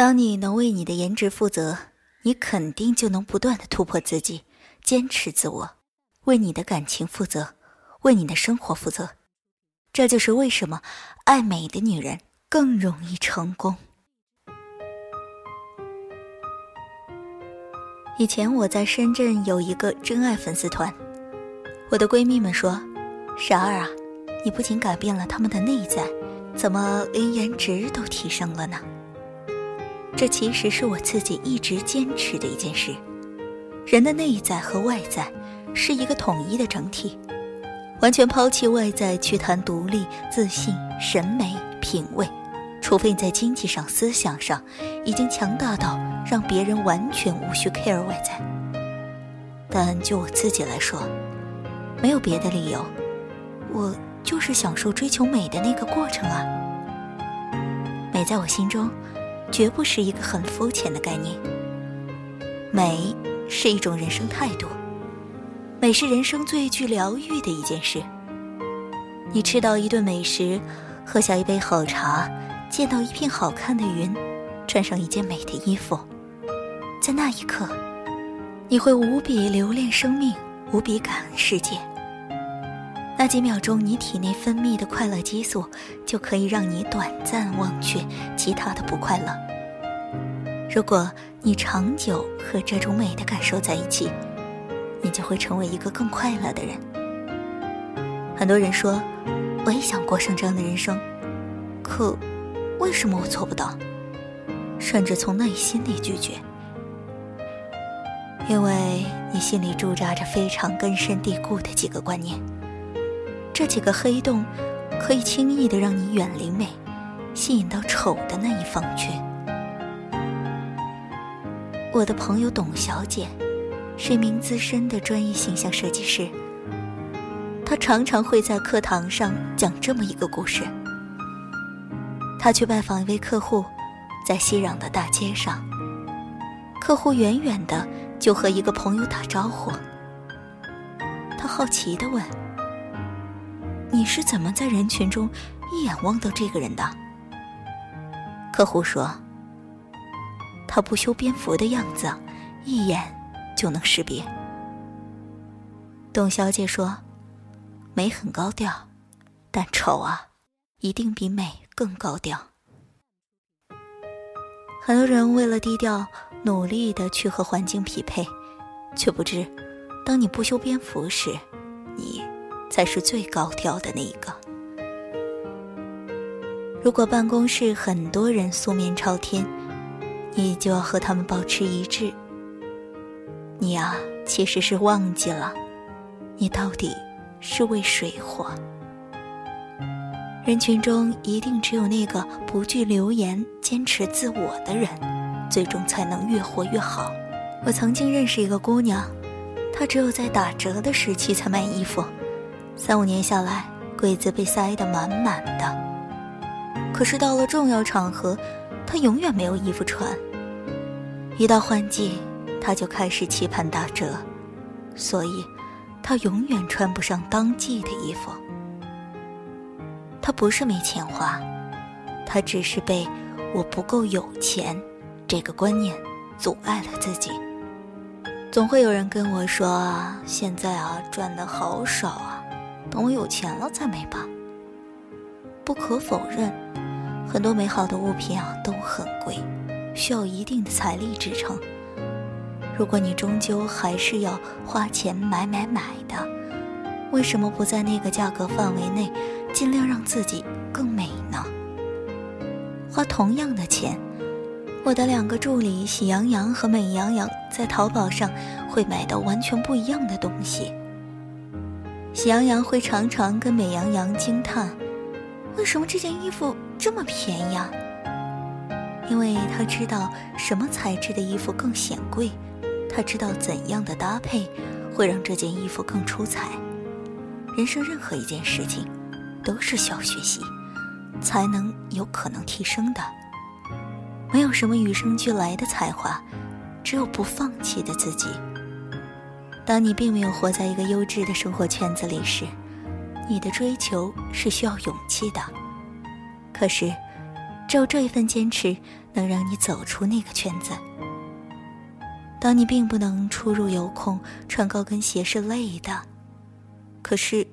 当你能为你的颜值负责，你肯定就能不断的突破自己，坚持自我，为你的感情负责，为你的生活负责。这就是为什么爱美的女人更容易成功。以前我在深圳有一个真爱粉丝团，我的闺蜜们说：“傻儿啊，你不仅改变了他们的内在，怎么连颜值都提升了呢？”这其实是我自己一直坚持的一件事。人的内在和外在是一个统一的整体。完全抛弃外在去谈独立、自信、审美、品味，除非你在经济上、思想上已经强大到让别人完全无需 care 外在。但就我自己来说，没有别的理由，我就是享受追求美的那个过程啊。美在我心中，绝不是一个很肤浅的概念。美是一种人生态度。美是人生最具疗愈的一件事。你吃到一顿美食，喝下一杯好茶，见到一片好看的云，穿上一件美的衣服，在那一刻，你会无比留恋生命，无比感恩世界。那几秒钟，你体内分泌的快乐激素，就可以让你短暂忘却其他的不快乐。如果你长久和这种美的感受在一起，你就会成为一个更快乐的人。很多人说，我也想过上这样的人生，可为什么我做不到？甚至从内心里拒绝，因为你心里驻扎着非常根深蒂固的几个观念。这几个黑洞，可以轻易的让你远离美，吸引到丑的那一方去。我的朋友董小姐。是一名资深的专业形象设计师。她常常会在课堂上讲这么一个故事：她去拜访一位客户，在熙攘的大街上，客户远远的就和一个朋友打招呼。他好奇的问：“你是怎么在人群中一眼望到这个人的？”客户说：“他不修边幅的样子，一眼。”就能识别。董小姐说：“美很高调，但丑啊，一定比美更高调。”很多人为了低调，努力的去和环境匹配，却不知，当你不修边幅时，你才是最高调的那一个。如果办公室很多人素面朝天，你就要和他们保持一致。你啊，其实是忘记了，你到底是为谁活？人群中一定只有那个不惧流言、坚持自我的人，最终才能越活越好。我曾经认识一个姑娘，她只有在打折的时期才买衣服，三五年下来，柜子被塞得满满的。可是到了重要场合，他永远没有衣服穿。一到换季。他就开始期盼打折，所以，他永远穿不上当季的衣服。他不是没钱花，他只是被“我不够有钱”这个观念阻碍了自己。总会有人跟我说：“现在啊，赚的好少啊，等我有钱了再买吧。”不可否认，很多美好的物品啊都很贵，需要一定的财力支撑。如果你终究还是要花钱买买买的，为什么不在那个价格范围内，尽量让自己更美呢？花同样的钱，我的两个助理喜羊羊和美羊羊在淘宝上会买到完全不一样的东西。喜羊羊会常常跟美羊羊惊叹：“为什么这件衣服这么便宜啊？”因为他知道什么材质的衣服更显贵。他知道怎样的搭配会让这件衣服更出彩。人生任何一件事情，都是需要学习，才能有可能提升的。没有什么与生俱来的才华，只有不放弃的自己。当你并没有活在一个优质的生活圈子里时，你的追求是需要勇气的。可是，只有这一份坚持，能让你走出那个圈子。当你并不能出入有空，穿高跟鞋是累的，可是，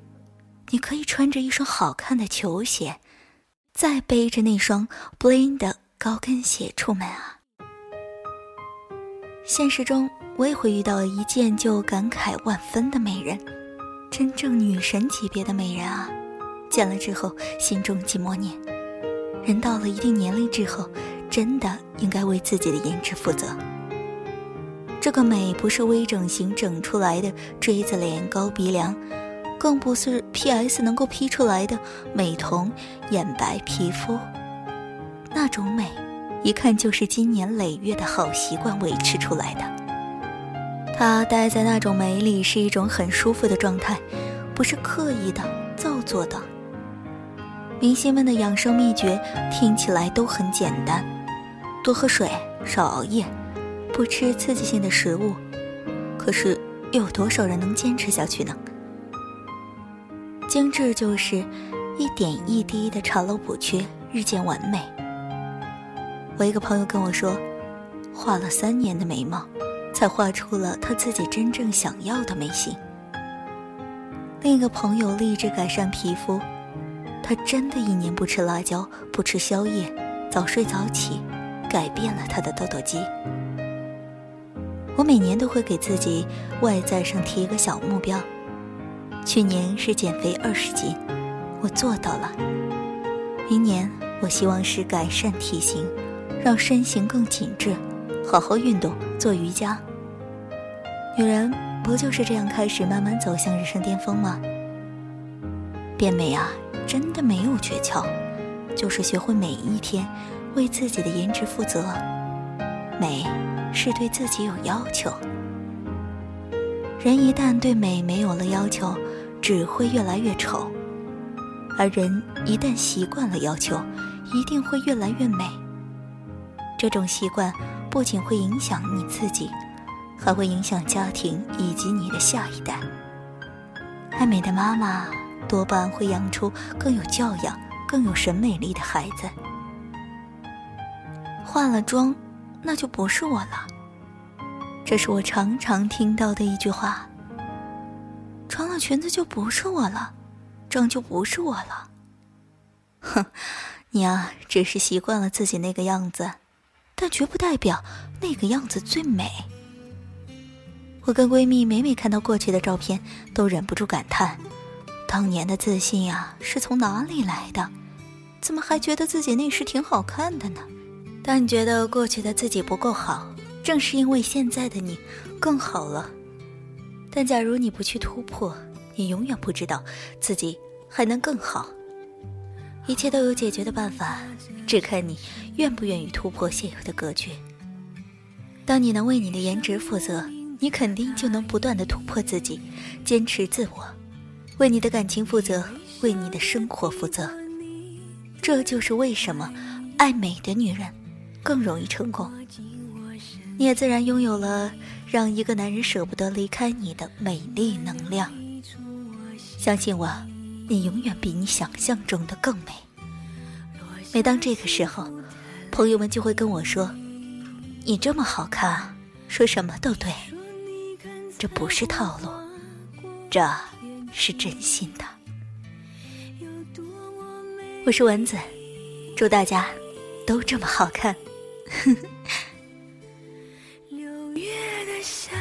你可以穿着一双好看的球鞋，再背着那双 bling 的高跟鞋出门啊！现实中，我也会遇到一见就感慨万分的美人，真正女神级别的美人啊！见了之后，心中即默念：人到了一定年龄之后，真的应该为自己的颜值负责。这个美不是微整形整出来的锥子脸、高鼻梁，更不是 PS 能够 P 出来的美瞳、眼白皮肤。那种美，一看就是经年累月的好习惯维持出来的。他待在那种美里是一种很舒服的状态，不是刻意的、造作的。明星们的养生秘诀听起来都很简单：多喝水，少熬夜。不吃刺激性的食物，可是又有多少人能坚持下去呢？精致就是一点一滴的查漏补缺，日渐完美。我一个朋友跟我说，画了三年的眉毛，才画出了他自己真正想要的眉形。另一个朋友立志改善皮肤，他真的一年不吃辣椒，不吃宵夜，早睡早起，改变了他的痘痘肌。我每年都会给自己外在上提一个小目标，去年是减肥二十斤，我做到了。明年我希望是改善体型，让身形更紧致，好好运动，做瑜伽。女人不就是这样开始慢慢走向人生巅峰吗？变美啊，真的没有诀窍，就是学会每一天为自己的颜值负责。美。是对自己有要求。人一旦对美没有了要求，只会越来越丑；而人一旦习惯了要求，一定会越来越美。这种习惯不仅会影响你自己，还会影响家庭以及你的下一代。爱美的妈妈多半会养出更有教养、更有审美力的孩子。化了妆。那就不是我了。这是我常常听到的一句话。穿了裙子就不是我了，妆就不是我了。哼，你啊，只是习惯了自己那个样子，但绝不代表那个样子最美。我跟闺蜜每每看到过去的照片，都忍不住感叹：当年的自信呀，是从哪里来的？怎么还觉得自己那时挺好看的呢？当你觉得过去的自己不够好，正是因为现在的你更好了。但假如你不去突破，你永远不知道自己还能更好。一切都有解决的办法，只看你愿不愿意突破现有的格局。当你能为你的颜值负责，你肯定就能不断的突破自己，坚持自我，为你的感情负责，为你的生活负责。这就是为什么爱美的女人。更容易成功，你也自然拥有了让一个男人舍不得离开你的美丽能量。相信我，你永远比你想象中的更美。每当这个时候，朋友们就会跟我说：“你这么好看，说什么都对。”这不是套路，这是真心的。我是蚊子，祝大家都这么好看。六月的夏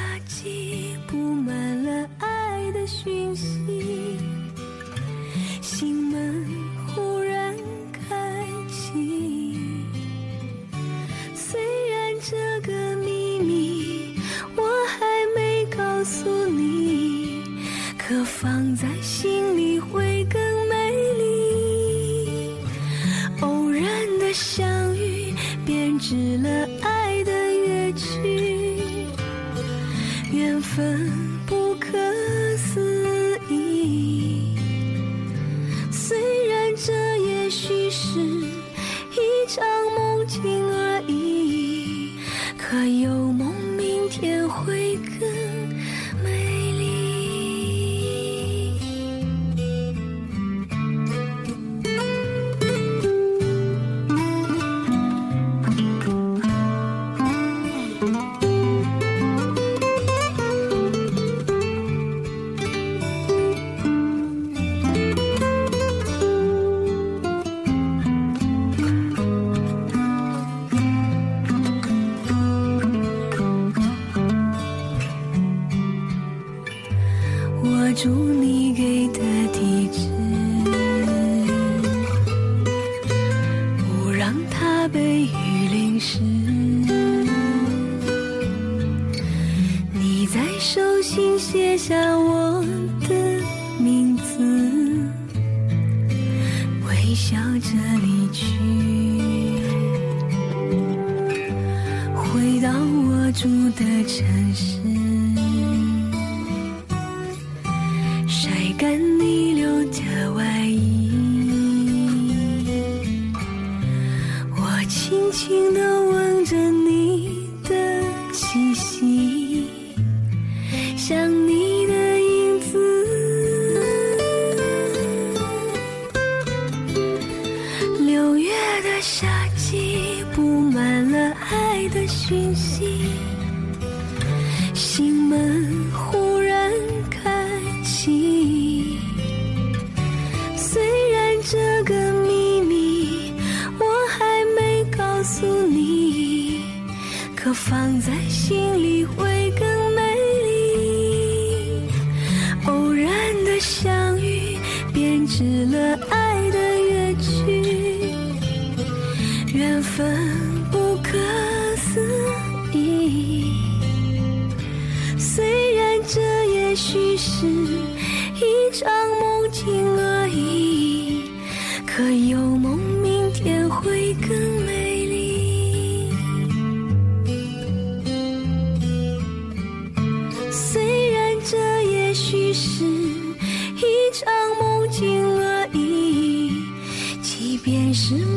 每个下我的名字。微笑着离去。回到我住的城市。晒干你留的外衣。我轻轻的吻着你。放在心是。